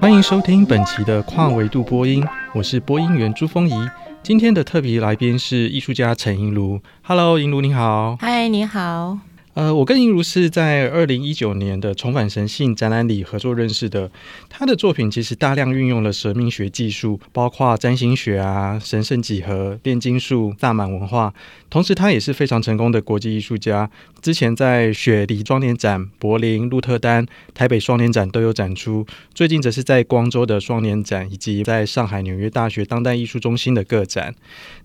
欢迎收听本期的跨维度播音，我是播音员朱峰仪。今天的特别来宾是艺术家陈映如。Hello，映如你好。嗨，你好。呃，我跟英如是在二零一九年的重返神性展览里合作认识的。他的作品其实大量运用了神秘学技术，包括占星学啊、神圣几何、炼金术、萨满文化。同时，他也是非常成功的国际艺术家。之前在雪梨双年展、柏林、鹿特丹、台北双年展都有展出。最近则是在光州的双年展，以及在上海纽约大学当代艺术中心的个展。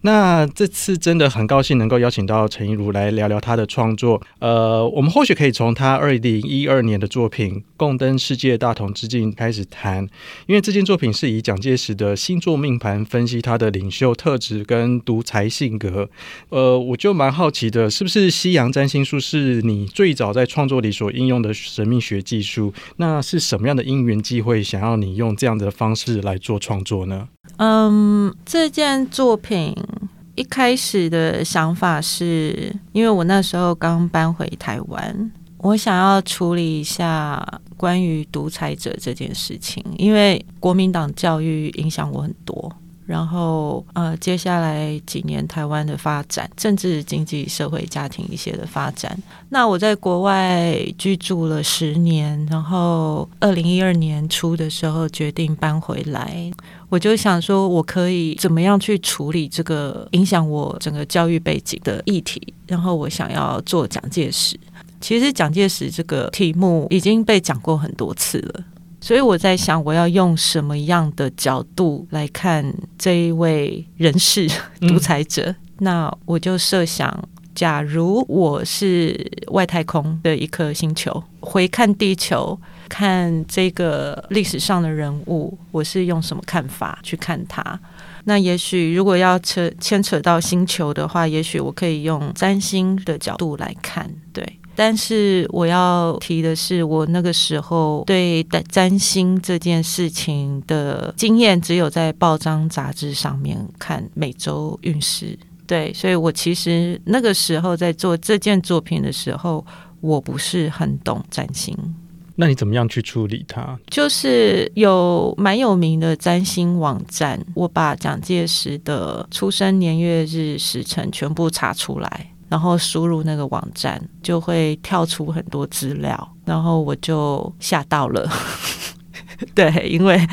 那这次真的很高兴能够邀请到陈一如来聊聊他的创作。呃。呃，我们或许可以从他二零一二年的作品《共登世界大同之境》开始谈，因为这件作品是以蒋介石的星座命盘分析他的领袖特质跟独裁性格。呃，我就蛮好奇的，是不是西洋占星术是你最早在创作里所应用的神秘学技术？那是什么样的因缘机会，想要你用这样的方式来做创作呢？嗯，这件作品。一开始的想法是，因为我那时候刚搬回台湾，我想要处理一下关于独裁者这件事情，因为国民党教育影响我很多。然后，呃，接下来几年台湾的发展，政治、经济、社会、家庭一些的发展。那我在国外居住了十年，然后二零一二年初的时候决定搬回来，我就想说，我可以怎么样去处理这个影响我整个教育背景的议题。然后我想要做蒋介石。其实蒋介石这个题目已经被讲过很多次了。所以我在想，我要用什么样的角度来看这一位人士独裁者？嗯、那我就设想，假如我是外太空的一颗星球，回看地球，看这个历史上的人物，我是用什么看法去看他？那也许如果要扯牵扯到星球的话，也许我可以用占星的角度来看，对。但是我要提的是，我那个时候对占星这件事情的经验，只有在报章杂志上面看每周运势。对，所以我其实那个时候在做这件作品的时候，我不是很懂占星。那你怎么样去处理它？就是有蛮有名的占星网站，我把蒋介石的出生年月日时辰全部查出来。然后输入那个网站，就会跳出很多资料，然后我就吓到了。对，因为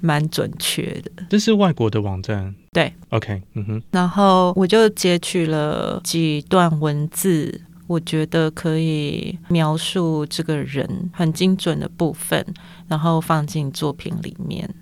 蛮准确的。这是外国的网站。对，OK，嗯哼。然后我就截取了几段文字，我觉得可以描述这个人很精准的部分，然后放进作品里面。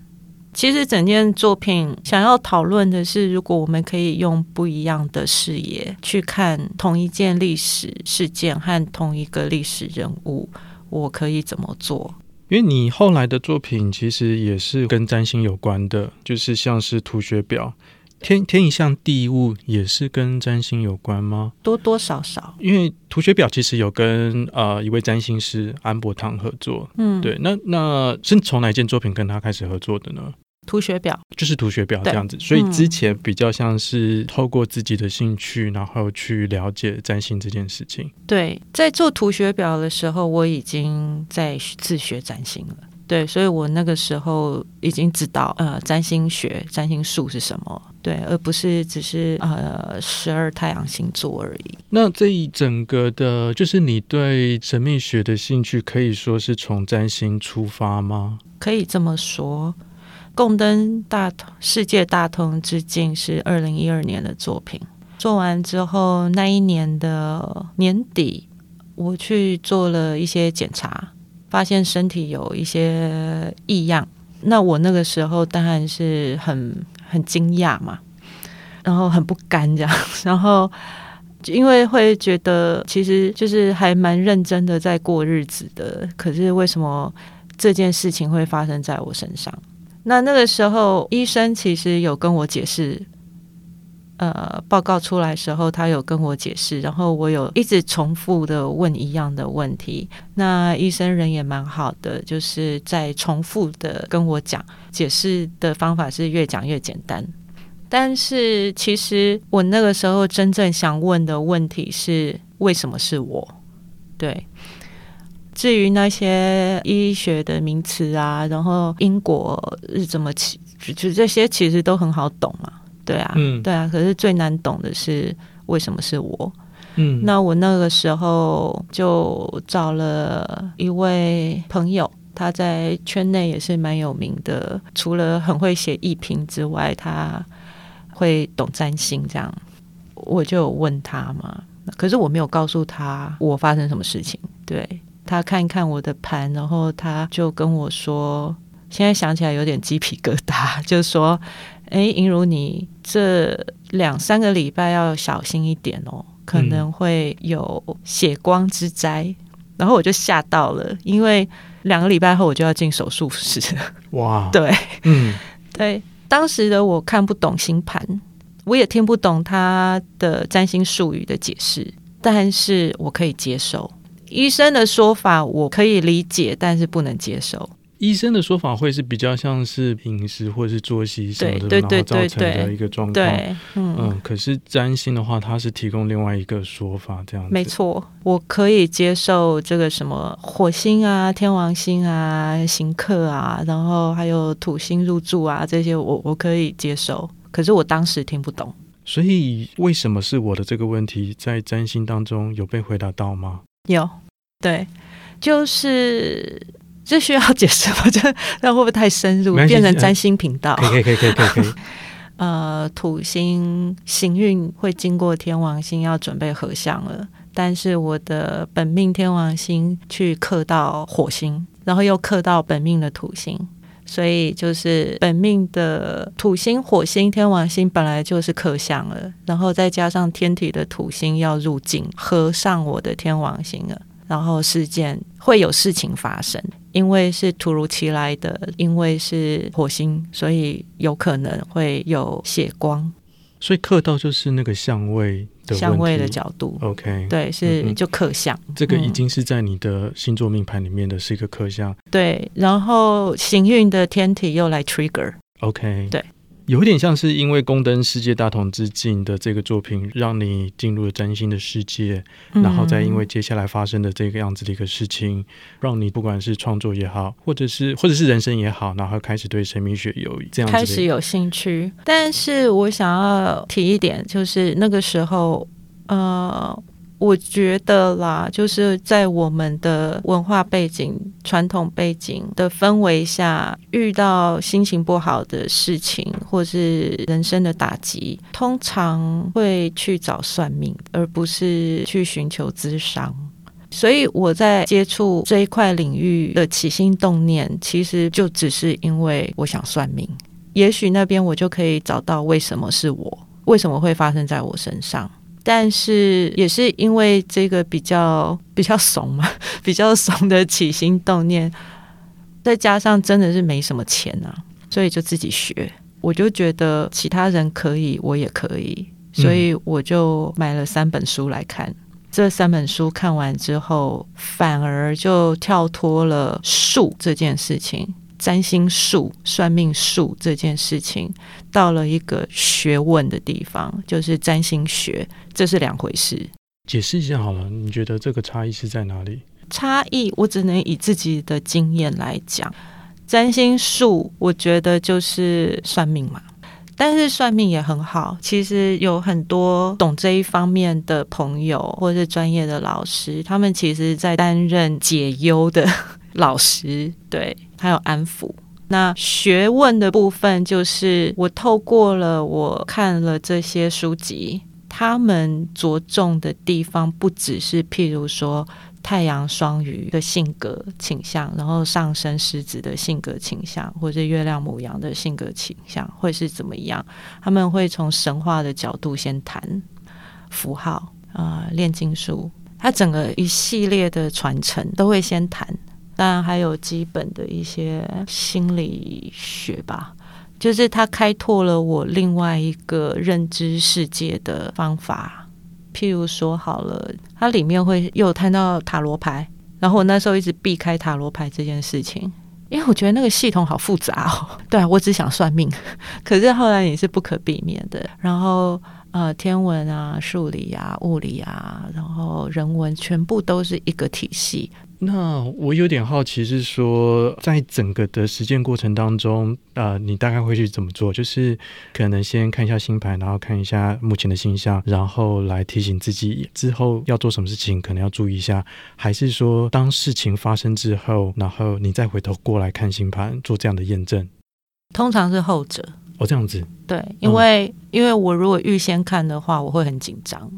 其实整件作品想要讨论的是，如果我们可以用不一样的视野去看同一件历史事件和同一个历史人物，我可以怎么做？因为你后来的作品其实也是跟占星有关的，就是像是图学表，天天一象地一物也是跟占星有关吗？多多少少，因为图学表其实有跟呃一位占星师安伯堂合作，嗯，对，那那是从哪一件作品跟他开始合作的呢？图学表就是图学表这样子，所以之前比较像是透过自己的兴趣，然后去了解占星这件事情。对，在做图学表的时候，我已经在自学占星了。对，所以我那个时候已经知道，呃，占星学、占星术是什么，对，而不是只是呃十二太阳星座而已。那这一整个的，就是你对神秘学的兴趣，可以说是从占星出发吗？可以这么说。共登大世界大同之境是二零一二年的作品，做完之后，那一年的年底，我去做了一些检查，发现身体有一些异样。那我那个时候当然是很很惊讶嘛，然后很不甘这样，然后因为会觉得其实就是还蛮认真的在过日子的，可是为什么这件事情会发生在我身上？那那个时候，医生其实有跟我解释，呃，报告出来时候，他有跟我解释，然后我有一直重复的问一样的问题。那医生人也蛮好的，就是在重复的跟我讲，解释的方法是越讲越简单。但是其实我那个时候真正想问的问题是：为什么是我？对。至于那些医学的名词啊，然后因果是怎么起，就这些其实都很好懂嘛。对啊，嗯，对啊。可是最难懂的是为什么是我？嗯，那我那个时候就找了一位朋友，他在圈内也是蛮有名的，除了很会写艺评之外，他会懂占星。这样，我就有问他嘛，可是我没有告诉他我发生什么事情。对。他看一看我的盘，然后他就跟我说：“现在想起来有点鸡皮疙瘩，就是说，哎，银如你这两三个礼拜要小心一点哦，可能会有血光之灾。嗯”然后我就吓到了，因为两个礼拜后我就要进手术室。哇！对，嗯，对，当时的我看不懂星盘，我也听不懂他的占星术语的解释，但是我可以接受。医生的说法我可以理解，但是不能接受。医生的说法会是比较像是饮食或者是作息什么的，对对对对，然后造成的一个状况。对，嗯，嗯，可是占星的话，它是提供另外一个说法，这样子。没错，我可以接受这个什么火星啊、天王星啊、行克啊，然后还有土星入住啊这些我，我我可以接受。可是我当时听不懂。所以，为什么是我的这个问题，在占星当中有被回答到吗？有，对，就是这需要解释吗？这那会不会太深入，变成占星频道？可以可以可以可以可以。呃，土星行运会经过天王星，要准备合相了，但是我的本命天王星去克到火星，然后又克到本命的土星。所以就是本命的土星、火星、天王星本来就是克相了，然后再加上天体的土星要入境合上我的天王星了，然后事件会有事情发生，因为是突如其来的，因为是火星，所以有可能会有血光。所以克到就是那个相位的相位的角度，OK，对，是就克相。这个已经是在你的星座命盘里面的是一个克相，对。然后行运的天体又来 trigger，OK，对。有点像是因为宫灯世界大同之境的这个作品，让你进入了占星的世界，嗯，然后再因为接下来发生的这个样子的一个事情，让你不管是创作也好，或者是或者是人生也好，然后开始对神秘学有这样子开始有兴趣。但是我想要提一点，就是那个时候，呃。我觉得啦，就是在我们的文化背景、传统背景的氛围下，遇到心情不好的事情，或是人生的打击，通常会去找算命，而不是去寻求咨商。所以我在接触这一块领域的起心动念，其实就只是因为我想算命。也许那边我就可以找到为什么是我，为什么会发生在我身上。但是也是因为这个比较比较怂嘛，比较怂的起心动念，再加上真的是没什么钱啊，所以就自己学。我就觉得其他人可以，我也可以，所以我就买了三本书来看。嗯。这三本书看完之后，反而就跳脱了术这件事情。占星术、算命术这件事情，到了一个学问的地方，就是占星学，这是两回事。解释一下好了，你觉得这个差异是在哪里？差异，我只能以自己的经验来讲。占星术，我觉得就是算命嘛，但是算命也很好。其实有很多懂这一方面的朋友，或是专业的老师，他们其实在担任解忧的 老师，对。还有安抚。那学问的部分，就是我透过了我看了这些书籍，他们着重的地方不只是譬如说太阳双鱼的性格倾向，然后上升狮子的性格倾向，或者月亮母羊的性格倾向会是怎么样？他们会从神话的角度先谈符号啊、炼金术，它整个一系列的传承都会先谈。当然还有基本的一些心理学吧，就是它开拓了我另外一个认知世界的方法。譬如说，好了，它里面会又谈到塔罗牌，然后我那时候一直避开塔罗牌这件事情，因为我觉得那个系统好复杂哦。对啊，我只想算命，可是后来也是不可避免的。然后呃，天文啊、数理啊、物理啊，然后人文，全部都是一个体系。那我有点好奇，是说在整个的实践过程当中，呃，你大概会去怎么做？就是可能先看一下星盘，然后看一下目前的星象，然后来提醒自己之后要做什么事情，可能要注意一下。还是说，当事情发生之后，然后你再回头过来看星盘，做这样的验证？通常是后者。哦，这样子。对，因为、嗯、因为我如果预先看的话，我会很紧张。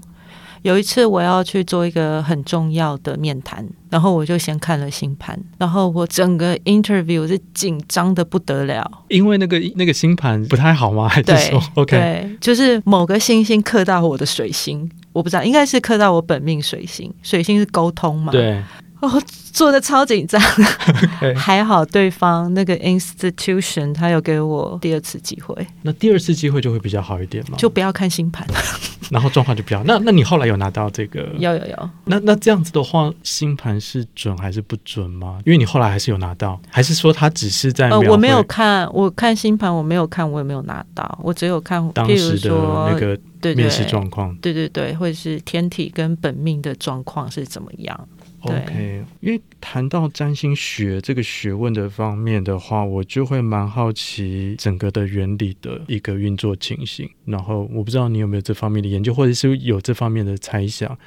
有一次我要去做一个很重要的面谈，然后我就先看了星盘，然后我整个 interview 是紧张的不得了，因为那个那个星盘不太好吗？还是说 OK？对，就是某个星星克到我的水星，我不知道，应该是克到我本命水星，水星是沟通嘛？对。哦，做的超紧张 还好对方那个 institution 他有给我第二次机会，那第二次机会就会比较好一点嘛，就不要看星盘，然后状况就比较。那那你后来有拿到这个？有有有。那那这样子的话，星盘是准还是不准吗？因为你后来还是有拿到，还是说他只是在？呃，我没有看，我看星盘我没有看，我也没有拿到，我只有看当时的那个面试状况，对对对，或者是天体跟本命的状况是怎么样。OK，因为谈到占星学这个学问的方面的话，我就会蛮好奇整个的原理的一个运作情形。然后我不知道你有没有这方面的研究，或者是有这方面的猜想。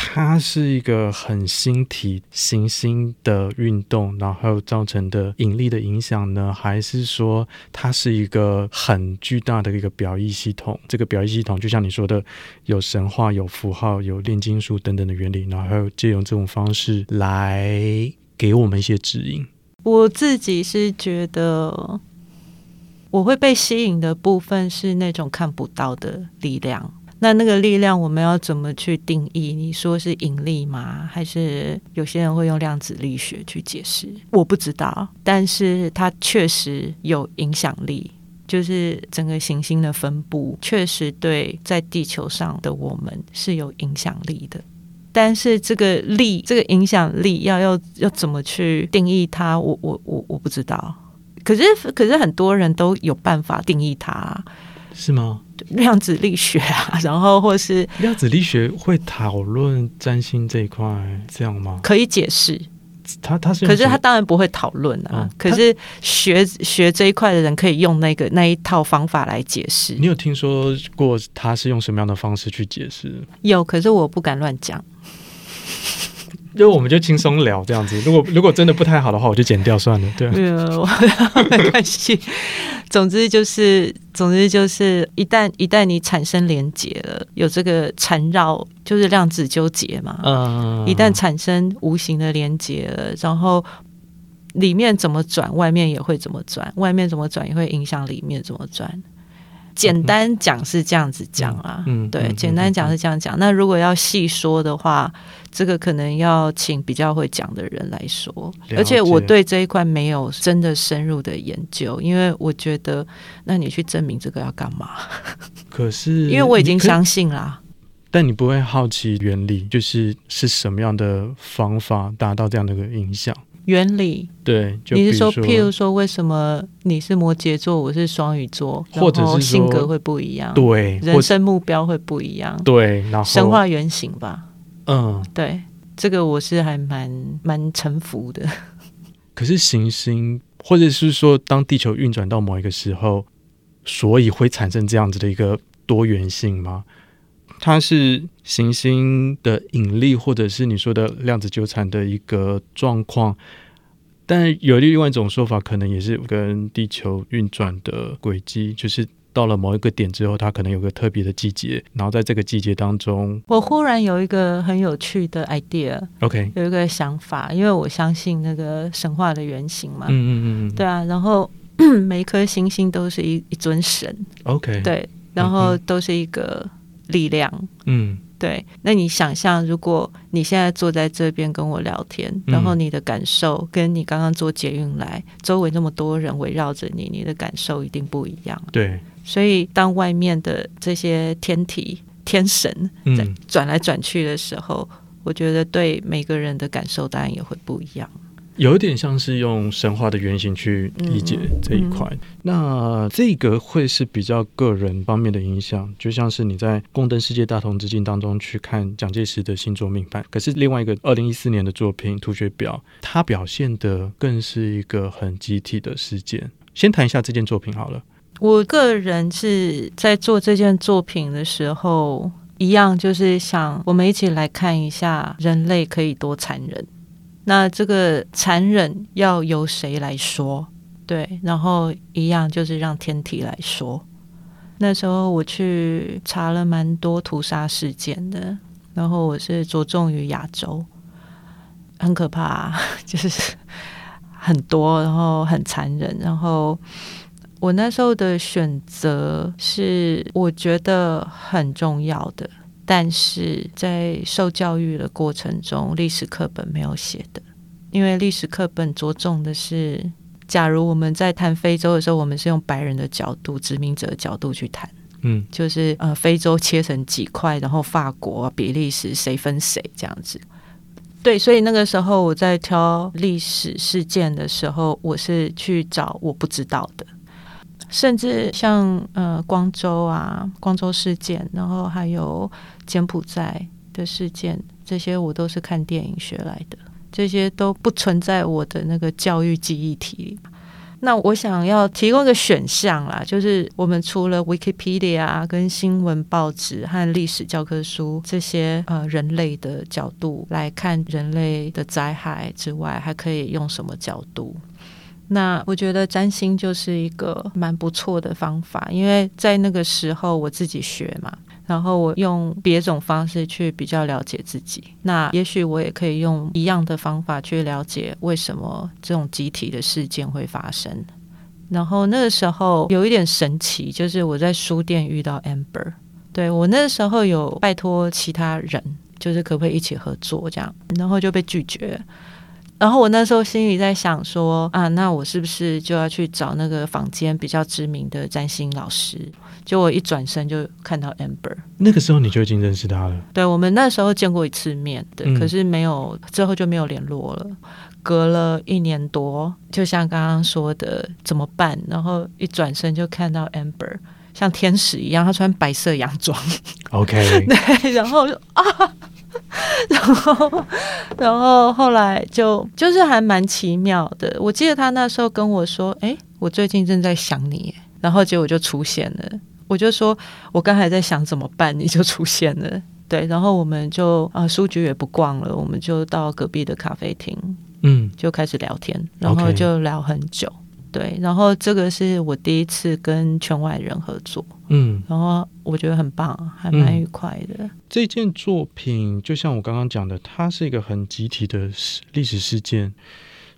它是一个很星体行星的运动，然后造成的引力的影响呢？还是说它是一个很巨大的一个表意系统？这个表意系统就像你说的，有神话、有符号、有炼金术等等的原理，然后借用这种方式来给我们一些指引。我自己是觉得，我会被吸引的部分是那种看不到的力量。那那个力量，我们要怎么去定义？你说是引力吗？还是有些人会用量子力学去解释？我不知道，但是它确实有影响力，就是整个行星的分布确实对在地球上的我们是有影响力的。但是这个力，这个影响力要要要怎么去定义它？我我我我不知道。可是可是很多人都有办法定义它，是吗？量子力学啊，然后或是量子力学会讨论占星这一块，这样吗？可以解释，他他是，可是他当然不会讨论啊。嗯、可是学学这一块的人可以用那个那一套方法来解释。你有听说过他是用什么样的方式去解释？有，可是我不敢乱讲。因为我们就轻松聊这样子，如果如果真的不太好的话，我就剪掉算了。对，没有，没关系。总之就是，总之就是，一旦一旦你产生连结了，有这个缠绕，就是量子纠结嘛。嗯。一旦产生无形的连结了，然后里面怎么转，外面也会怎么转；外面怎么转，也会影响里面怎么转。简单讲是这样子讲啊，嗯，对，简单讲是这样讲。那如果要细说的话，这个可能要请比较会讲的人来说。而且我对这一块没有真的深入的研究，因为我觉得，那你去证明这个要干嘛？可是，因为我已经相信啦。但你不会好奇原理，就是是什么样的方法达到这样的一个影响？原理对，你是说，譬如说，为什么你是摩羯座，我是双鱼座，或者是性格会不一样？对，人生目标会不一样？对，然后神话原型吧。嗯，对，这个我是还蛮蛮臣服的。可是行星，或者是说，当地球运转到某一个时候，所以会产生这样子的一个多元性吗？它是行星的引力，或者是你说的量子纠缠的一个状况，但有另外一种说法，可能也是跟地球运转的轨迹，就是到了某一个点之后，它可能有个特别的季节，然后在这个季节当中，我忽然有一个很有趣的 idea，OK，、okay. 有一个想法，因为我相信那个神话的原型嘛，嗯嗯嗯，对啊，然后 每一颗星星都是一一尊神，OK，对，然后都是一个。力量，嗯，对。那你想象，如果你现在坐在这边跟我聊天，嗯，然后你的感受跟你刚刚坐捷运来，周围那么多人围绕着你，你的感受一定不一样。对。所以，当外面的这些天体、天神在转来转去的时候，嗯，我觉得对每个人的感受当然也会不一样。有一点像是用神话的原型去理解这一块。嗯、那这个会是比较个人方面的影响，就像是你在《贡登世界大同之境》当中去看蒋介石的星座命盘，可是另外一个二零一四年的作品《图学表》，它表现的更是一个很集体的事件。先谈一下这件作品好了。我个人是在做这件作品的时候，一样就是想我们一起来看一下人类可以多残忍。那这个残忍要由谁来说？对，然后一样就是让天体来说。那时候我去查了蛮多屠杀事件的，然后我是着重于亚洲，很可怕，就是很多，然后很残忍，然后。我那时候的选择是我觉得很重要的，但是在受教育的过程中，历史课本没有写的，因为历史课本着重的是，假如我们在谈非洲的时候，我们是用白人的角度、殖民者的角度去谈，嗯，就是呃，非洲切成几块，然后法国、比利时谁分谁这样子。对，所以那个时候我在挑历史事件的时候，我是去找我不知道的。甚至像呃光州啊，光州事件，然后还有柬埔寨的事件，这些我都是看电影学来的，这些都不存在我的那个教育记忆体里。那我想要提供一个选项啦，就是我们除了 Wikipedia 跟新闻报纸和历史教科书这些呃人类的角度来看人类的灾害之外，还可以用什么角度？那我觉得占星就是一个蛮不错的方法，因为在那个时候我自己学嘛，然后我用别种方式去比较了解自己。那也许我也可以用一样的方法去了解为什么这种集体的事件会发生。然后那个时候有一点神奇，就是我在书店遇到 Amber，对，我那时候有拜托其他人，就是可不可以一起合作这样，然后就被拒绝。然后我那时候心里在想说啊，那我是不是就要去找那个坊间比较知名的占星老师？就我一转身就看到 Amber，那个时候你就已经认识他了。对，我们那时候见过一次面，对，嗯、可是没有之后就没有联络了。隔了一年多，就像刚刚说的，怎么办？然后一转身就看到 Amber，像天使一样，他穿白色洋装。OK，对，然后就啊。然后，然后后来就就是还蛮奇妙的。我记得他那时候跟我说：“哎，我最近正在想你。”然后结果就出现了。我就说：“我刚才在想怎么办，你就出现了。”对，然后我们就啊，书局也不逛了，我们就到隔壁的咖啡厅，嗯，就开始聊天，然后就聊很久。对，然后这个是我第一次跟圈外人合作，嗯，然后我觉得很棒，还蛮愉快的。嗯，这件作品就像我刚刚讲的，它是一个很集体的历史事件，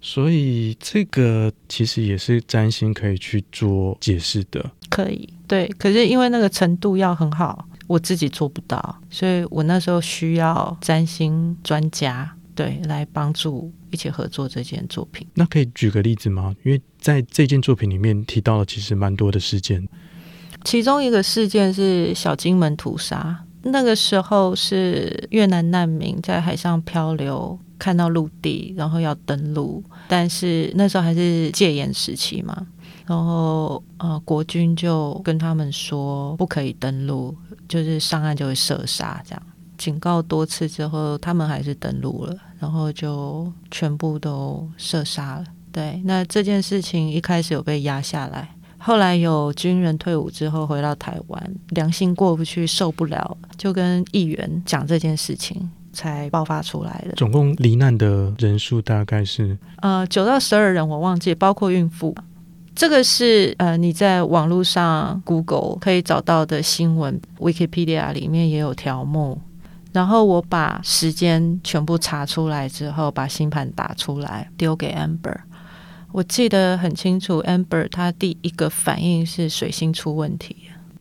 所以这个其实也是占星可以去做解释的。可以，对，可是因为那个程度要很好，我自己做不到，所以我那时候需要占星专家。对，来帮助一起合作这件作品。那可以举个例子吗？因为在这件作品里面提到了其实蛮多的事件，其中一个事件是小金门屠杀。那个时候是越南难民在海上漂流，看到陆地，然后要登陆，但是那时候还是戒严时期嘛，然后呃，国军就跟他们说不可以登陆，就是上岸就会射杀这样。警告多次之后，他们还是登陆了，然后就全部都射杀了。对，那这件事情一开始有被压下来，后来有军人退伍之后回到台湾，良心过不去，受不了，就跟议员讲这件事情，才爆发出来的。总共罹难的人数大概是呃九到十二人，我忘记，包括孕妇。这个是呃你在网络上 Google 可以找到的新闻，Wikipedia 里面也有条目。然后我把时间全部查出来之后，把星盘打出来丢给 Amber。我记得很清楚，Amber 他第一个反应是水星出问题。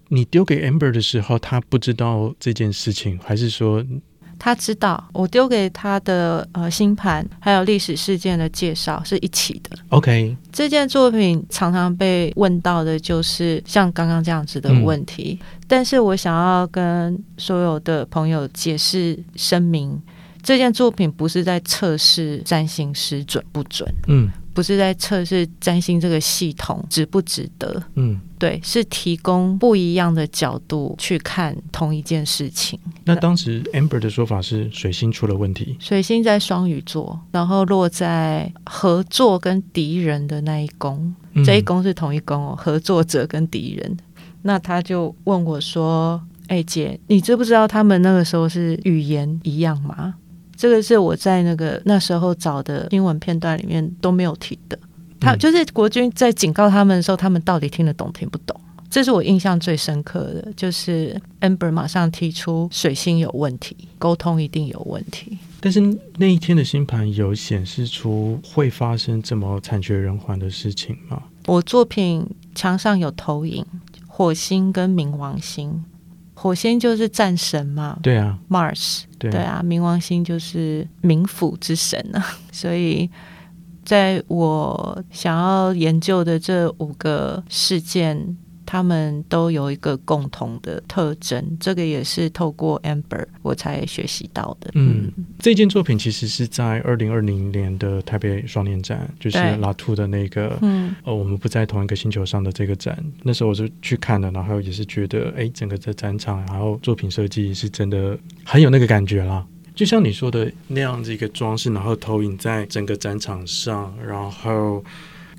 你丢给 Amber 的时候，他不知道这件事情，还是说？他知道我丢给他的呃星盘，还有历史事件的介绍是一起的。OK，这件作品常常被问到的就是像刚刚这样子的问题，嗯、但是我想要跟所有的朋友解释声明，这件作品不是在测试占星师准不准，嗯，不是在测试占星这个系统值不值得，嗯，对，是提供不一样的角度去看同一件事情。那当时 Amber 的说法是水星出了问题，水星在双鱼座，然后落在合作跟敌人的那一宫，嗯、这一宫是同一宫哦，合作者跟敌人。那他就问我说：“哎、欸，姐，你知不知道他们那个时候是语言一样吗？”这个是我在那个那时候找的新闻片段里面都没有提的。他就是国军在警告他们的时候，他们到底听得懂听不懂？这是我印象最深刻的，就是 Amber 马上提出水星有问题，沟通一定有问题。但是那一天的星盘有显示出会发生这么惨绝人寰的事情吗？我作品墙上有投影火星跟冥王星。火星就是战神嘛，对啊，Mars，对，对啊，冥王星就是冥府之神啊，所以在我想要研究的这五个事件。他们都有一个共同的特征，这个也是透过 Amber 我才学习到的。嗯，这件作品其实是在二零二零年的台北双年展，就是拉兔的那个，嗯，呃，我们不在同一个星球上的这个展。那时候我就去看了，然后也是觉得，哎，整个这展场，然后作品设计是真的很有那个感觉啦。就像你说的那样子一个装饰，然后投影在整个展场上，然后。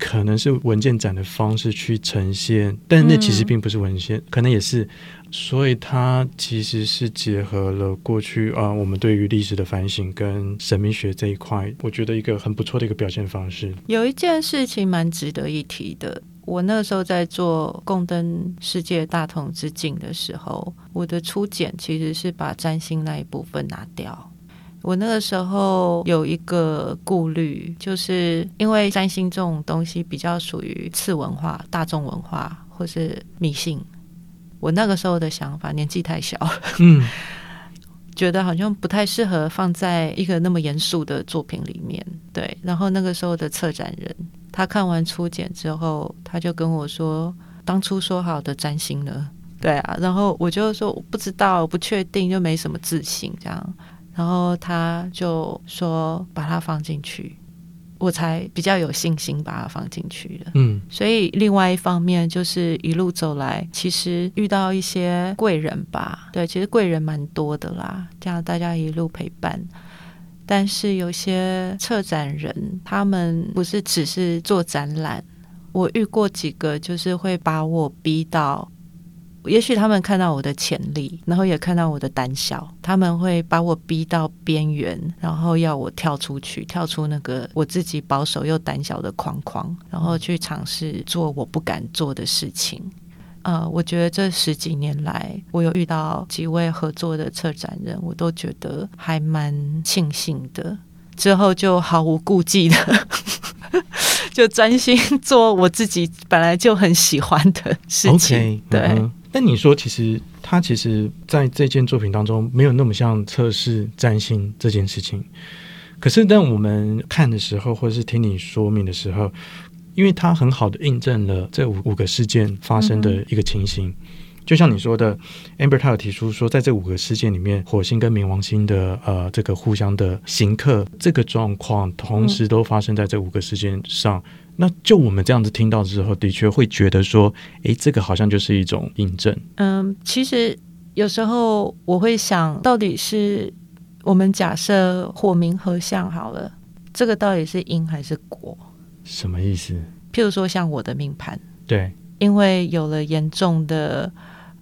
可能是文件展的方式去呈现，但那其实并不是文献，嗯、可能也是，所以它其实是结合了过去啊，我们对于历史的反省跟神秘学这一块，我觉得一个很不错的一个表现方式。有一件事情蛮值得一提的，我那时候在做《共登世界大同之境》的时候，我的初检其实是把占星那一部分拿掉。我那个时候有一个顾虑，就是因为占星这种东西比较属于次文化、大众文化或是迷信。我那个时候的想法，年纪太小，嗯，觉得好像不太适合放在一个那么严肃的作品里面。对，然后那个时候的策展人，他看完初检之后，他就跟我说：“当初说好的占星呢？”对啊，然后我就说：“我不知道，不确定，就没什么自信这样。”然后他就说把它放进去，我才比较有信心把它放进去的。嗯，所以另外一方面就是一路走来，其实遇到一些贵人吧，对，其实贵人蛮多的啦，这样大家一路陪伴。但是有些策展人，他们不是只是做展览，我遇过几个，就是会把我逼到。也许他们看到我的潜力，然后也看到我的胆小，他们会把我逼到边缘，然后要我跳出去，跳出那个我自己保守又胆小的框框，然后去尝试做我不敢做的事情。呃，我觉得这十几年来，我有遇到几位合作的策展人，我都觉得还蛮庆幸的。之后就毫无顾忌的，就专心做我自己本来就很喜欢的事情。Okay, 对。嗯但你说，其实他其实在这件作品当中没有那么像测试占星这件事情。可是，当我们看的时候，或者是听你说明的时候，因为它很好的印证了这五五个事件发生的一个情形。嗯就像你说的，Amber 他有提出说，在这五个事件里面，火星跟冥王星的呃这个互相的刑克这个状况，同时都发生在这五个事件上。嗯、那就我们这样子听到之后，的确会觉得说，诶，这个好像就是一种印证。嗯，其实有时候我会想到底是我们假设火明合相好了，这个到底是因还是果？什么意思？譬如说像我的命盘，对，因为有了严重的。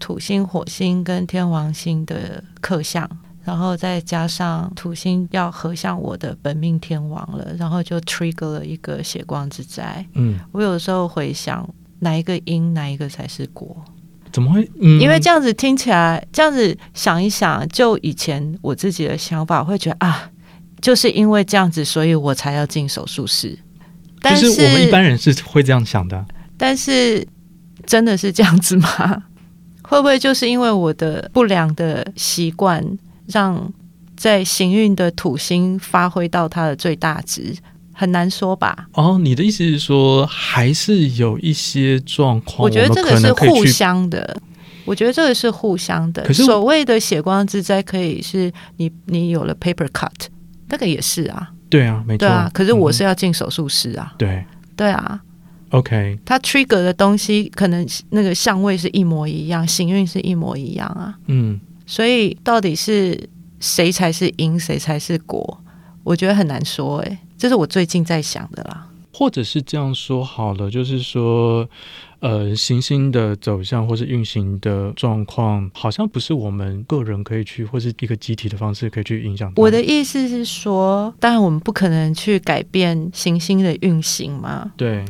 土星、火星跟天王星的克相，然后再加上土星要合向我的本命天王了，然后就 trigger 了一个血光之灾。嗯，我有时候回想，哪一个因，哪一个才是果？怎么会？嗯，因为这样子听起来，这样子想一想，就以前我自己的想法，会觉得啊，就是因为这样子，所以我才要进手术室。但是，是我们一般人是会这样想的。但是，真的是这样子吗？会不会就是因为我的不良的习惯，让在行运的土星发挥到它的最大值？很难说吧。哦，你的意思是说，还是有一些状况，我觉得这个是互相的。我觉得这个是互相的。可是所谓的血光之灾，可以是你你有了 paper cut，那个也是啊。对啊，没错。对啊，可是我是要进手术室啊。嗯、对对啊。OK，它 trigger 的东西可能那个相位是一模一样，行运是一模一样啊。嗯。所以到底是谁才是因，谁才是果？我觉得很难说。哎，这是我最近在想的啦。或者是这样说好了，就是说。呃，行星的走向或是运行的状况，好像不是我们个人可以去，或是一个集体的方式可以去影响。我的意思是说，当然我们不可能去改变行星的运行嘛。对。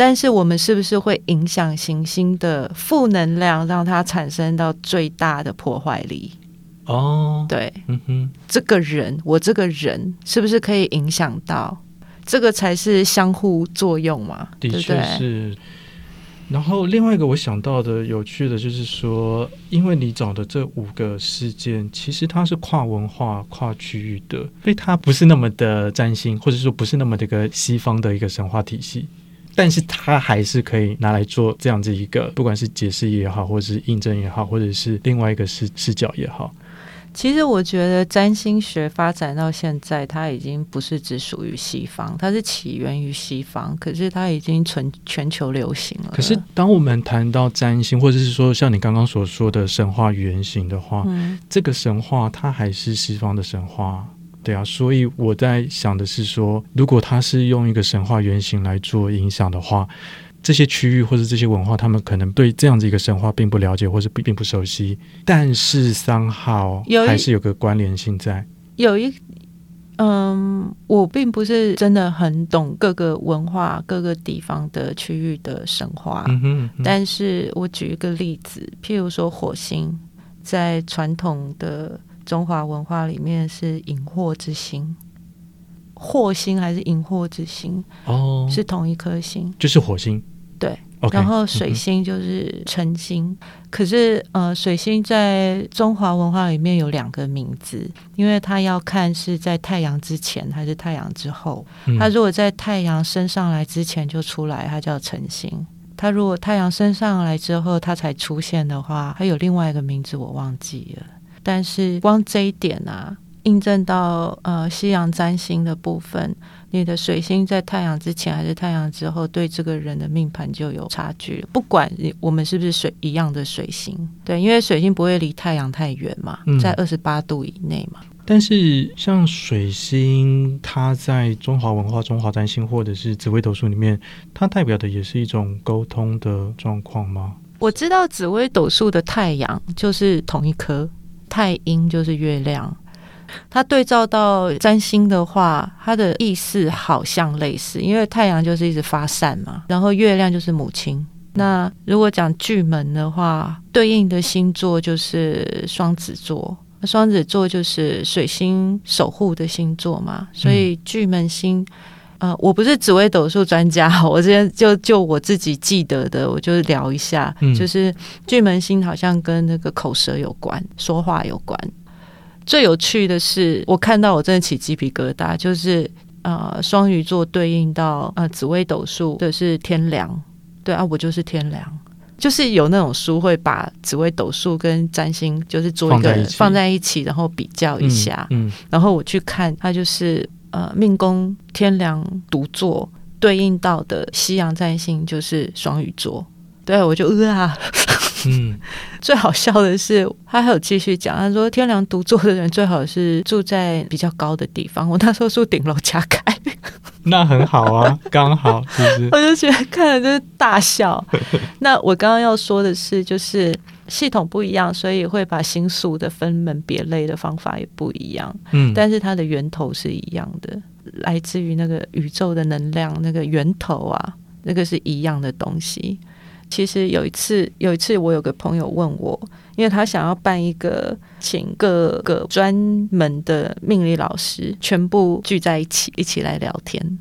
但是我们是不是会影响行星的负能量，让它产生到最大的破坏力？哦，对，嗯哼，这个人，我这个人是不是可以影响到？这个才是相互作用嘛？的确是。然后另外一个我想到的有趣的就是说，因为你找的这五个事件，其实它是跨文化、跨区域的，所以它不是那么的占星，或者说不是那么的一个西方的一个神话体系，但是它还是可以拿来做这样子一个，不管是解释也好，或者是印证也好，或者是另外一个视视角也好。其实我觉得占星学发展到现在，它已经不是只属于西方，它是起源于西方，可是它已经全全球流行了。可是当我们谈到占星，或者是说像你刚刚所说的神话原型的话，嗯，这个神话它还是西方的神话，对啊。所以我在想的是说，如果他是用一个神话原型来做影响的话。这些区域或者这些文化，他们可能对这样子一个神话并不了解，或是并并不熟悉。但是三号还是有个关联性在。有一，嗯，我并不是真的很懂各个文化、各个地方的区域的神话。嗯哼嗯哼。但是我举一个例子，譬如说火星，在传统的中华文化里面是引惑之星。惑星还是引惑之星？哦，是同一颗星，就是火星。对，okay, 然后水星就是辰星。嗯、可是，呃，水星在中华文化里面有两个名字，因为它要看是在太阳之前还是太阳之后。它如果在太阳升上来之前就出来，它叫辰星；它如果太阳升上来之后它才出现的话，它有另外一个名字我忘记了。但是光这一点啊。印证到呃西洋占星的部分，你的水星在太阳之前还是太阳之后，对这个人的命盘就有差距了。不管你我们是不是水一样的水星，对，因为水星不会离太阳太远嘛，在二十八度以内嘛。嗯，但是像水星，它在中华文化、中华占星或者是紫微斗数里面，它代表的也是一种沟通的状况吗？我知道紫微斗数的太阳就是同一颗，太阴就是月亮。它对照到占星的话，它的意思好像类似，因为太阳就是一直发散嘛，然后月亮就是母亲。那如果讲巨门的话，对应的星座就是双子座，双子座就是水星守护的星座嘛，所以巨门星，呃，我不是紫微斗数专家，我今天就就我自己记得的，我就聊一下，就是巨门星好像跟那个口舌有关，说话有关。最有趣的是，我看到我真的起鸡皮疙瘩，就是呃，双鱼座对应到呃紫微斗数的是天梁，对啊，我就是天梁，就是有那种书会把紫微斗数跟占星就是做一个放在，放在一起，然后比较一下，嗯，嗯，然后我去看，它就是呃命宫天梁独坐对应到的西洋占星就是双鱼座，对，我就呃啊。嗯，最好笑的是，他还有继续讲，他说天梁独坐的人最好是住在比较高的地方。我那时候住顶楼加盖，那很好啊，刚好是不是？我就觉得看了就是大笑。那我刚刚要说的是，就是系统不一样，所以会把星宿的分门别类的方法也不一样。嗯，但是它的源头是一样的，来自于那个宇宙的能量，那个源头啊，那个是一样的东西。其实有一次，有一次我有个朋友问我，因为他想要办一个，请各个专门的命理老师全部聚在一起，一起来聊天。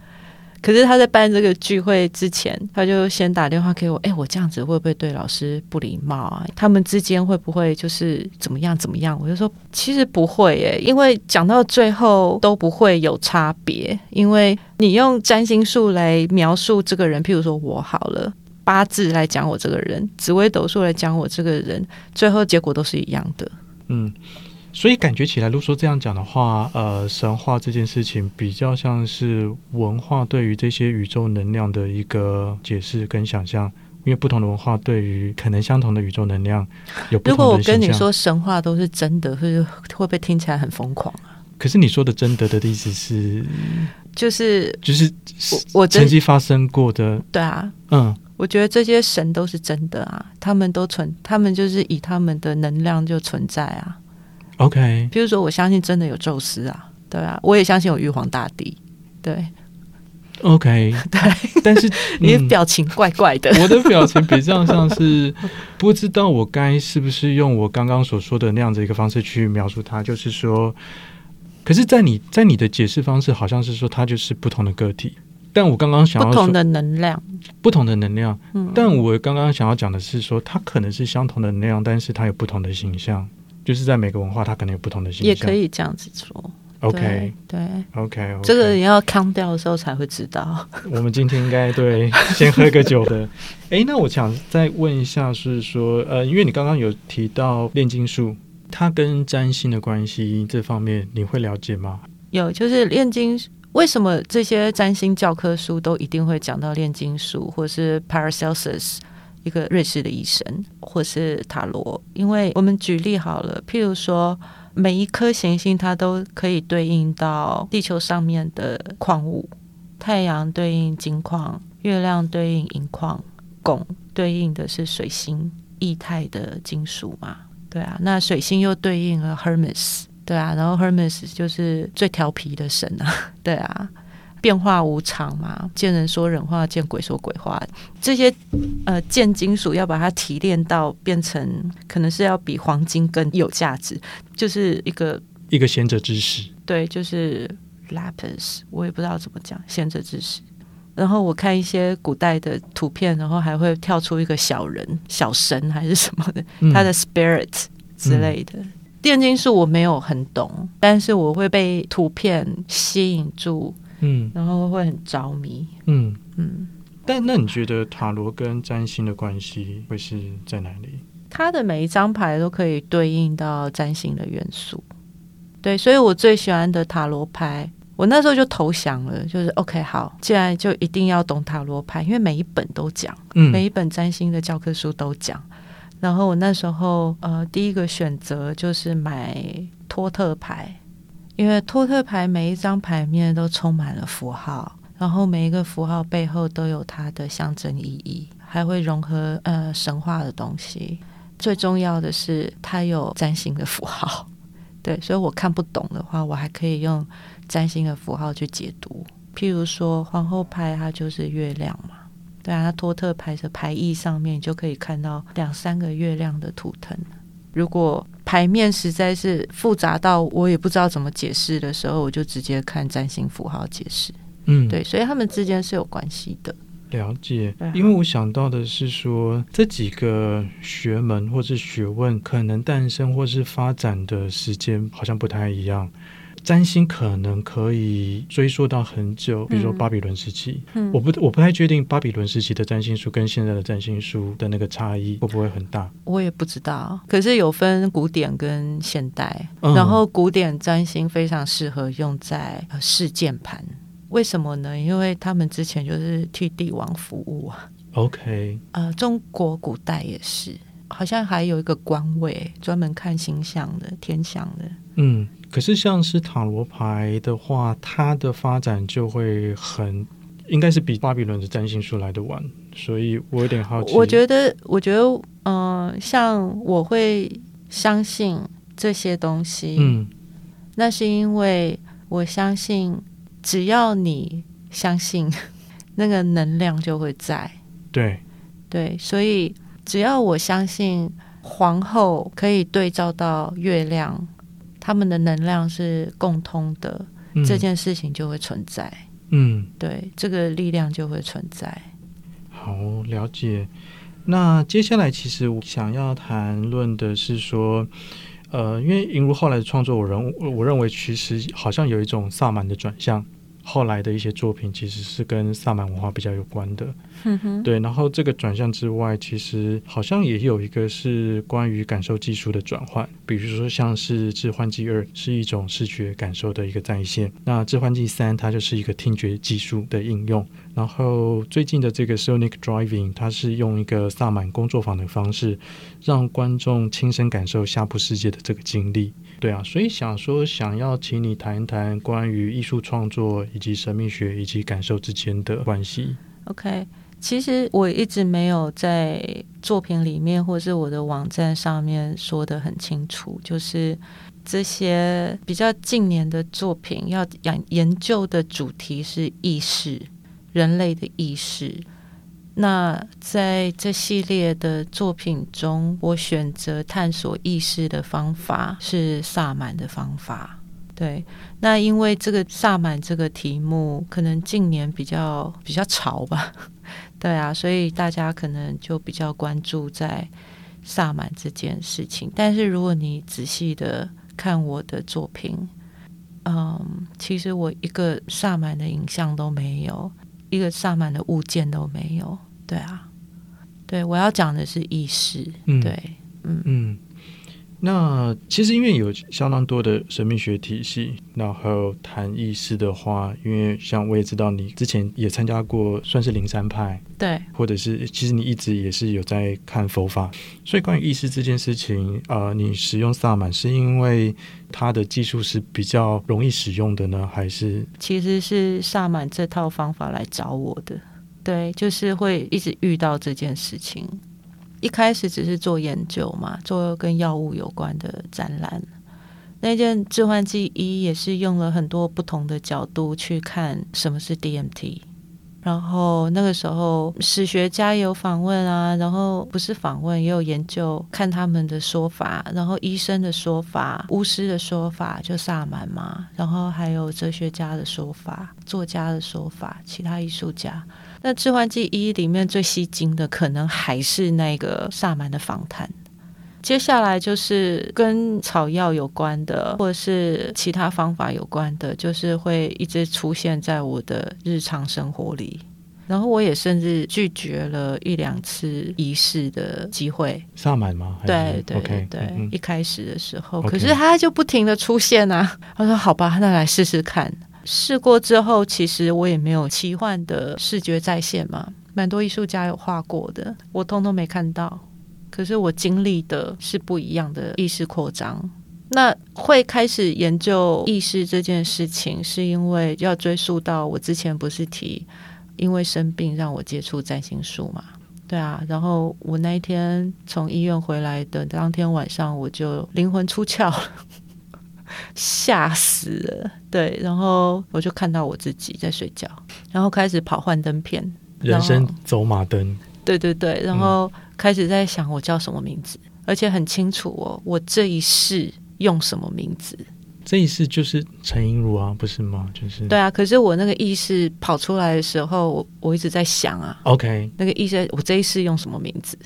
可是他在办这个聚会之前，他就先打电话给我，哎，我这样子会不会对老师不礼貌啊？他们之间会不会就是怎么样怎么样？我就说，其实不会耶，因为讲到最后都不会有差别，因为你用占星术来描述这个人，譬如说我好了。八字来讲我这个人，紫微斗数来讲我这个人，最后结果都是一样的。嗯，所以感觉起来，如果说这样讲的话，呃，神话这件事情比较像是文化对于这些宇宙能量的一个解释跟想象。因为不同的文化对于可能相同的宇宙能量有不同的。如果我跟你说神话都是真的，会会不会听起来很疯狂啊？可是你说的真的的意思是，就是就是我曾经发生过的。对啊，嗯，我觉得这些神都是真的啊，他们都存，他们就是以他们的能量就存在啊。OK，比如说我相信真的有宙斯啊，对啊，我也相信有玉皇大帝，对。OK，对，但是、嗯、你的表情怪怪的。我的表情比较像是不知道我该是不是用我刚刚所说的那样子一个方式去描述它，就是说，可是，在你在你的解释方式，好像是说它就是不同的个体。但我刚刚想要说不同的能量，不同的能量。嗯，但我刚刚想要讲的是说，它可能是相同的能量，但是它有不同的形象，就是在每个文化，它可能有不同的形象。也可以这样子说。OK，对，OK，, okay 这个你要康掉的时候才会知道。我们今天应该对先喝个酒的。哎，那我想再问一下，是说，呃，因为你刚刚有提到炼金术，它跟占星的关系这方面，你会了解吗？有，就是炼金，为什么这些占星教科书都一定会讲到炼金术，或是 Paracelsus 一个瑞士的医生，或是塔罗？因为我们举例好了，譬如说。每一颗行星，它都可以对应到地球上面的矿物。太阳对应金矿，月亮对应银矿，汞对应的是水星，液态的金属嘛？对啊，那水星又对应了 Hermes，对啊，然后 Hermes 就是最调皮的神啊，对啊。变化无常嘛，见人说人话，见鬼说鬼话。这些呃贱金属要把它提炼到变成，可能是要比黄金更有价值，就是一个一个贤者之石。对，就是 lapis，我也不知道怎么讲，贤者之石。然后我看一些古代的图片，然后还会跳出一个小人、小神还是什么的，嗯、他的 spirit 之类的。嗯、炼金术我没有很懂，但是我会被图片吸引住。嗯，然后会很着迷。嗯嗯，嗯，但那你觉得塔罗跟占星的关系会是在哪里？它的每一张牌都可以对应到占星的元素。对，所以我最喜欢的塔罗牌，我那时候就投降了，就是 OK，好，既然就一定要懂塔罗牌，因为每一本都讲，嗯，每一本占星的教科书都讲。然后我那时候呃，第一个选择就是买托特牌。因为托特牌每一张牌面都充满了符号，然后每一个符号背后都有它的象征意义，还会融合呃神话的东西。最重要的是它有占星的符号，对，所以我看不懂的话，我还可以用占星的符号去解读。譬如说皇后牌，它就是月亮嘛，对啊，它托特牌的牌意上面就可以看到两三个月亮的图腾。如果牌面实在是复杂到我也不知道怎么解释的时候，我就直接看占星符号解释。嗯，对，所以他们之间是有关系的。了解，因为我想到的是说，这几个学门或是学问可能诞生或是发展的时间好像不太一样。占星可能可以追溯到很久，比如说巴比伦时期。嗯，我不我不太确定巴比伦时期的占星术跟现在的占星术的那个差异会不会很大。我也不知道，可是有分古典跟现代。嗯，然后古典占星非常适合用在事件盘，为什么呢？因为他们之前就是替帝王服务啊。OK，呃，中国古代也是，好像还有一个官位专门看星象的天象的。嗯。可是，像是塔罗牌的话，它的发展就会很，应该是比巴比伦的占星术来的晚，所以我有点好奇。我觉得，我觉得，嗯、呃，像我会相信这些东西，嗯，那是因为我相信，只要你相信，那个能量就会在。对，对，所以只要我相信皇后可以对照到月亮。他们的能量是共通的，嗯、这件事情就会存在。嗯，对，这个力量就会存在。好，了解。那接下来，其实我想要谈论的是说，呃，因为银如后来的创作，我认我认为其实好像有一种萨满的转向。后来的一些作品其实是跟萨满文化比较有关的。嗯，对。然后这个转向之外，其实好像也有一个是关于感受技术的转换，比如说像是《致幻剂二》是一种视觉感受的一个再现，那《致幻剂三》它就是一个听觉技术的应用。然后最近的这个 Sonic Driving，它是用一个萨满工作坊的方式，让观众亲身感受下部世界的这个经历。对啊，所以想说，想要请你谈一谈关于艺术创作以及神秘学以及感受之间的关系。OK，其实我一直没有在作品里面或是我的网站上面说得很清楚，就是这些比较近年的作品要研研究的主题是意识，人类的意识。那在这系列的作品中，我选择探索意识的方法是萨满的方法。对，那因为这个萨满这个题目可能近年比较比较潮吧，对啊，所以大家可能就比较关注在萨满这件事情。但是如果你仔细的看我的作品，嗯，其实我一个萨满的影像都没有，一个萨满的物件都没有。对啊，对，我要讲的是意识。嗯、对，嗯嗯。那其实因为有相当多的神秘学体系，然后谈意识的话，因为像我也知道你之前也参加过，算是灵山派，对，或者是其实你一直也是有在看佛法，所以关于意识这件事情，呃，你使用萨满是因为它的技术是比较容易使用的呢，还是？其实是萨满这套方法来找我的。对，就是会一直遇到这件事情。一开始只是做研究嘛，做跟药物有关的展览。那件致幻剂一也是用了很多不同的角度去看什么是 DMT。然后那个时候史学家也有访问啊，然后不是访问也有研究，看他们的说法，然后医生的说法、巫师的说法，就萨满嘛，然后还有哲学家的说法、作家的说法、其他艺术家。那《致幻剂一》里面最吸睛的，可能还是那个萨满的访谈。接下来就是跟草药有关的，或者是其他方法有关的，就是会一直出现在我的日常生活里。然后我也甚至拒绝了一两次仪式的机会。萨满吗？对对对对，嗯嗯，一开始的时候，可是他就不停的出现啊。他说：“好吧，那来试试看。”试过之后，其实我也没有奇幻的视觉再现嘛，蛮多艺术家有画过的，我通通没看到。可是我经历的是不一样的意识扩张。那会开始研究意识这件事情，是因为要追溯到我之前不是提，因为生病让我接触占星术嘛？对啊，然后我那一天从医院回来的当天晚上，我就灵魂出窍。吓死了，对，然后我就看到我自己在睡觉，然后开始跑幻灯片，人生走马灯，对对对，然后开始在想我叫什么名字，嗯、而且很清楚哦，我这一世用什么名字？这一世就是陈英如啊，不是吗？就是对啊，可是我那个意识跑出来的时候，我我一直在想啊，OK，那个意识，我这一世用什么名字？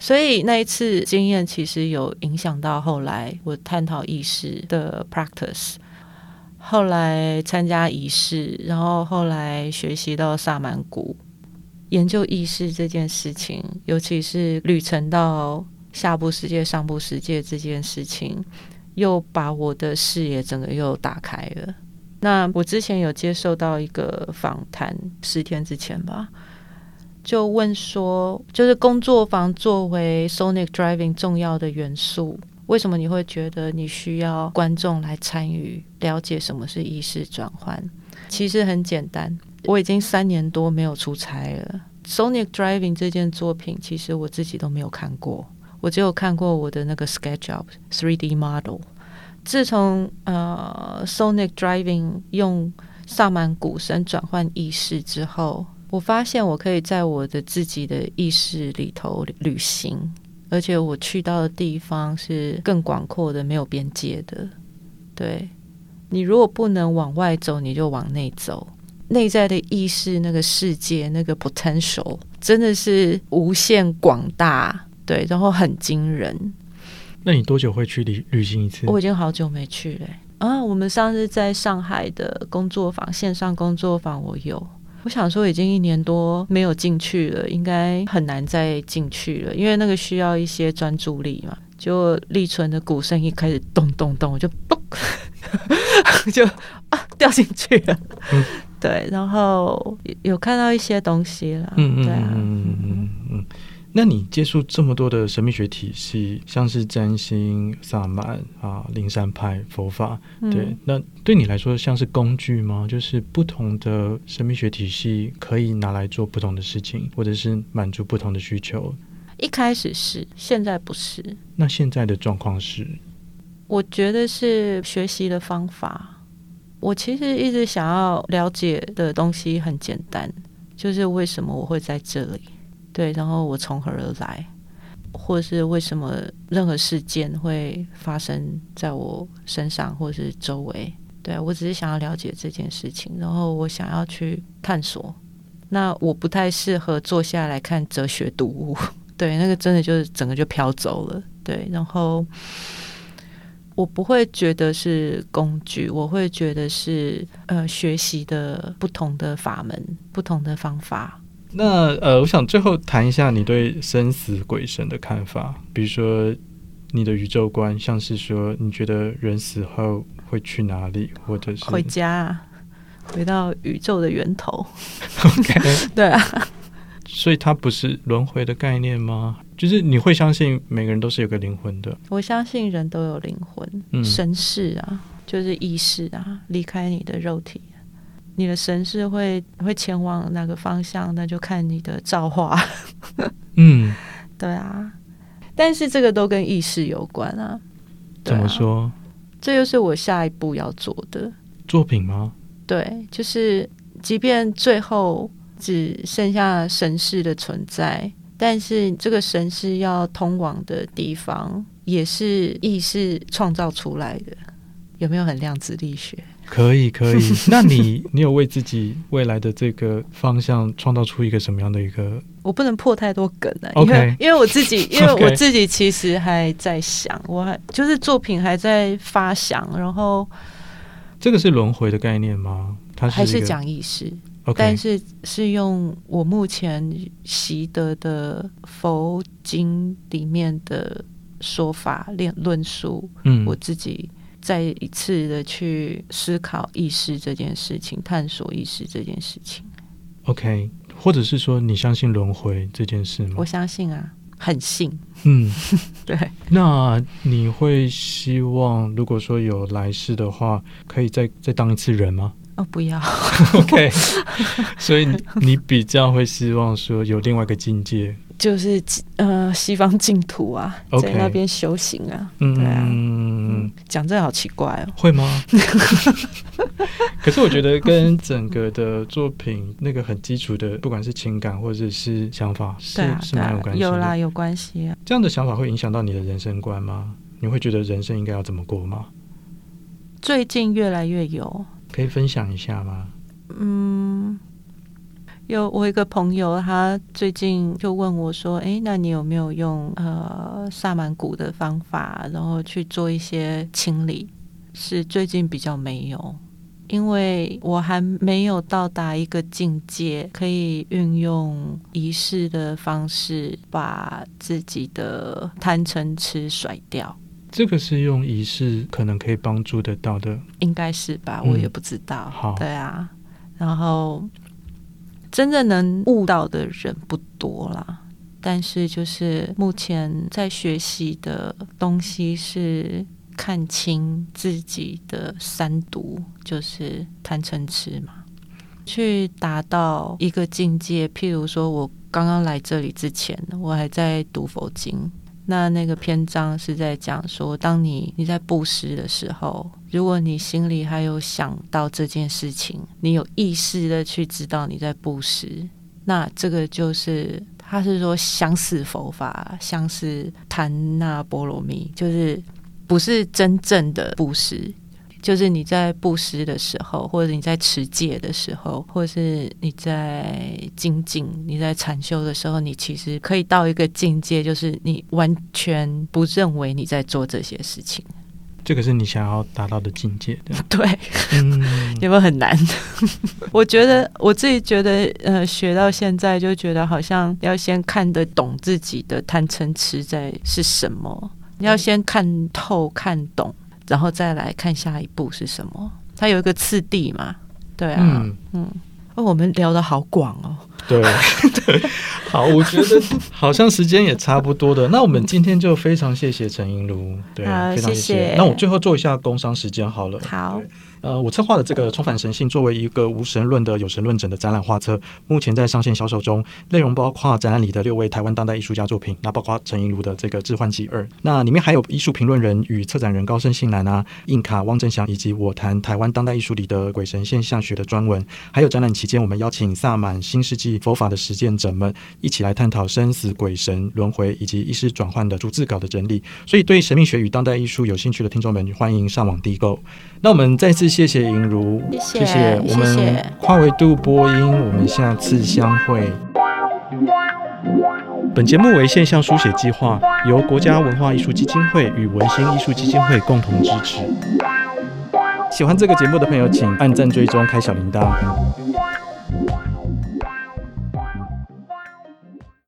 所以那一次经验其实有影响到后来我探讨意识的 practice，后来参加仪式，然后后来学习到萨满鼓，研究意识这件事情，尤其是旅程到下部世界、上部世界这件事情，又把我的视野整个又打开了。那我之前有接受到一个访谈，十天之前吧。就问说，就是工作坊作为 Sonic Driving 重要的元素，为什么你会觉得你需要观众来参与，了解什么是意识转换？其实很简单，我已经三年多没有出差了。Sonic Driving 这件作品，其实我自己都没有看过，我只有看过我的那个 SketchUp 3D model。自从呃 Sonic Driving 用萨满鼓声转换意识之后。我发现我可以在我的自己的意识里头旅行，而且我去到的地方是更广阔的、没有边界的。对，你如果不能往外走，你就往内走。内在的意识那个世界，那个 potential 真的是无限广大，对，然后很惊人。那你多久会去旅旅行一次？我已经好久没去了。啊，我们上次在上海的工作坊，线上工作坊，我有。我想说，已经一年多没有进去了，应该很难再进去了，因为那个需要一些专注力嘛。就立春的鼓声一开始咚咚咚，我就嘣，就啊掉进去了。嗯、对，然后有看到一些东西了。嗯嗯对啊。嗯嗯嗯嗯。那你接触这么多的神秘学体系，像是占星、萨满啊、灵山派、佛法，对，嗯、那对你来说像是工具吗？就是不同的神秘学体系可以拿来做不同的事情，或者是满足不同的需求。一开始是，现在不是。那现在的状况是？我觉得是学习的方法。我其实一直想要了解的东西很简单，就是为什么我会在这里。对，然后我从何而来，或是为什么任何事件会发生在我身上，或是周围？对，我只是想要了解这件事情，然后我想要去探索。那我不太适合坐下来看哲学读物，对，那个真的就是整个就飘走了。对，然后我不会觉得是工具，我会觉得是呃学习的不同的法门，不同的方法。那呃，我想最后谈一下你对生死鬼神的看法，比如说你的宇宙观，像是说你觉得人死后会去哪里，或者是回家，回到宇宙的源头。OK，对啊，所以它不是轮回的概念吗？就是你会相信每个人都是有个灵魂的？我相信人都有灵魂，嗯，神识啊，就是意识啊，离开你的肉体。你的神是会会前往哪个方向？那就看你的造化。嗯，对啊，但是这个都跟意识有关啊。啊怎么说？这又是我下一步要做的作品吗？对，就是即便最后只剩下神识的存在，但是这个神是要通往的地方，也是意识创造出来的。有没有很量子力学？可以，可以。那你，你有为自己未来的这个方向创造出一个什么样的一个？我不能破太多梗了，Okay. 因为因为我自己，因为我自己其实还在想，我还就是作品还在发想，然后这个是轮回的概念吗？它是还是讲意识.但是是用我目前习得的佛经里面的说法练论述，嗯，我自己。再一次的去思考意识这件事情，探索意识这件事情。OK，或者是说你相信轮回这件事吗？我相信啊，很信。嗯，对。那你会希望，如果说有来世的话，可以再再当一次人吗？哦，不要。OK，所以你比较会希望说有另外一个境界。就是呃，西方净土啊.在那边修行啊，对啊，嗯，讲这好奇怪哦，会吗？可是我觉得跟整个的作品那个很基础的，不管是情感或者是想法，是、啊、是蛮有关系的，有啦，有关系啊。这样的想法会影响到你的人生观吗？你会觉得人生应该要怎么过吗？最近越来越有，可以分享一下吗？嗯。有我一个朋友，他最近就问我说：“诶，那你有没有用呃萨满谷的方法，然后去做一些清理？”是最近比较没有，因为我还没有到达一个境界，可以运用仪式的方式把自己的贪嗔痴甩掉。这个是用仪式可能可以帮助得到的，应该是吧？我也不知道。好，对啊，然后。真正能悟到的人不多啦，但是就是目前在学习的东西是看清自己的三毒，就是贪嗔痴嘛，去达到一个境界。譬如说，我刚刚来这里之前，我还在读佛经。那那个篇章是在讲说，当你你在布施的时候，如果你心里还有想到这件事情，你有意识的去知道你在布施，那这个就是他是说相似佛法，相似檀那波罗蜜，就是不是真正的布施，就是你在布施的时候，或者你在持戒的时候，或者是你在精进、你在禅修的时候，你其实可以到一个境界，就是你完全不认为你在做这些事情。这个是你想要达到的境界，对，嗯、有没有很难？我觉得我自己觉得，呃，学到现在就觉得好像要先看得懂自己的贪嗔痴在是什么，你要先看透、看懂，然后再来看下一步是什么。它有一个次第嘛，对啊，嗯。嗯哦，我们聊的好广哦。对 对，好，我觉得好像时间也差不多的。那我们今天就非常谢谢陈英如，对，非常谢谢。谢谢，那我最后做一下工商时间好了。好。呃，我策划的这个《重返神性》作为一个无神论的有神论者的展览画册，目前在上线销售中。内容包括展览里的六位台湾当代艺术家作品，那包括陈映如的这个《致幻剂二》，那里面还有艺术评论人与策展人高盛信男啊、印卡汪正祥，以及我谈台湾当代艺术里的鬼神现象学的专文。还有展览期间，我们邀请萨满、新世纪佛法的实践者们一起来探讨生死、鬼神、轮回以及意识转换的逐字稿的整理。所以，对神秘学与当代艺术有兴趣的听众们，欢迎上网订购。那我们再次谢谢莹如，谢谢，谢谢我们跨维度播音，我们下次相会。本节目为现象书写计划，由国家文化艺术基金会与文心艺术基金会共同支持。喜欢这个节目的朋友，请按赞、追踪、开小铃铛。